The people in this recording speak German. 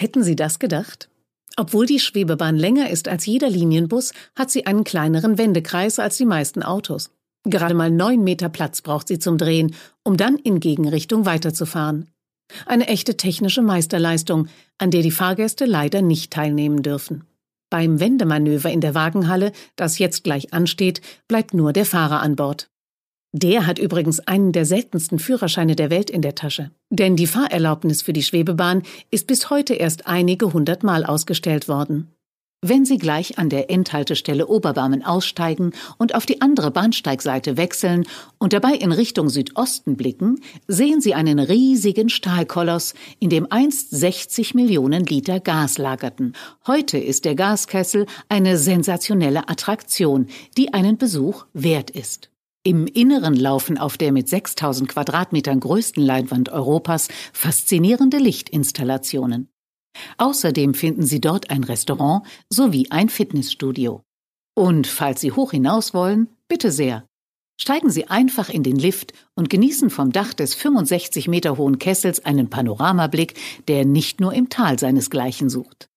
Hätten Sie das gedacht? Obwohl die Schwebebahn länger ist als jeder Linienbus, hat sie einen kleineren Wendekreis als die meisten Autos. Gerade mal neun Meter Platz braucht sie zum Drehen, um dann in Gegenrichtung weiterzufahren. Eine echte technische Meisterleistung, an der die Fahrgäste leider nicht teilnehmen dürfen. Beim Wendemanöver in der Wagenhalle, das jetzt gleich ansteht, bleibt nur der Fahrer an Bord. Der hat übrigens einen der seltensten Führerscheine der Welt in der Tasche. Denn die Fahrerlaubnis für die Schwebebahn ist bis heute erst einige hundert Mal ausgestellt worden. Wenn Sie gleich an der Endhaltestelle Oberbarmen aussteigen und auf die andere Bahnsteigseite wechseln und dabei in Richtung Südosten blicken, sehen Sie einen riesigen Stahlkoloss, in dem einst 60 Millionen Liter Gas lagerten. Heute ist der Gaskessel eine sensationelle Attraktion, die einen Besuch wert ist. Im Inneren laufen auf der mit 6000 Quadratmetern größten Leinwand Europas faszinierende Lichtinstallationen. Außerdem finden Sie dort ein Restaurant sowie ein Fitnessstudio. Und falls Sie hoch hinaus wollen, bitte sehr. Steigen Sie einfach in den Lift und genießen vom Dach des 65 Meter hohen Kessels einen Panoramablick, der nicht nur im Tal seinesgleichen sucht.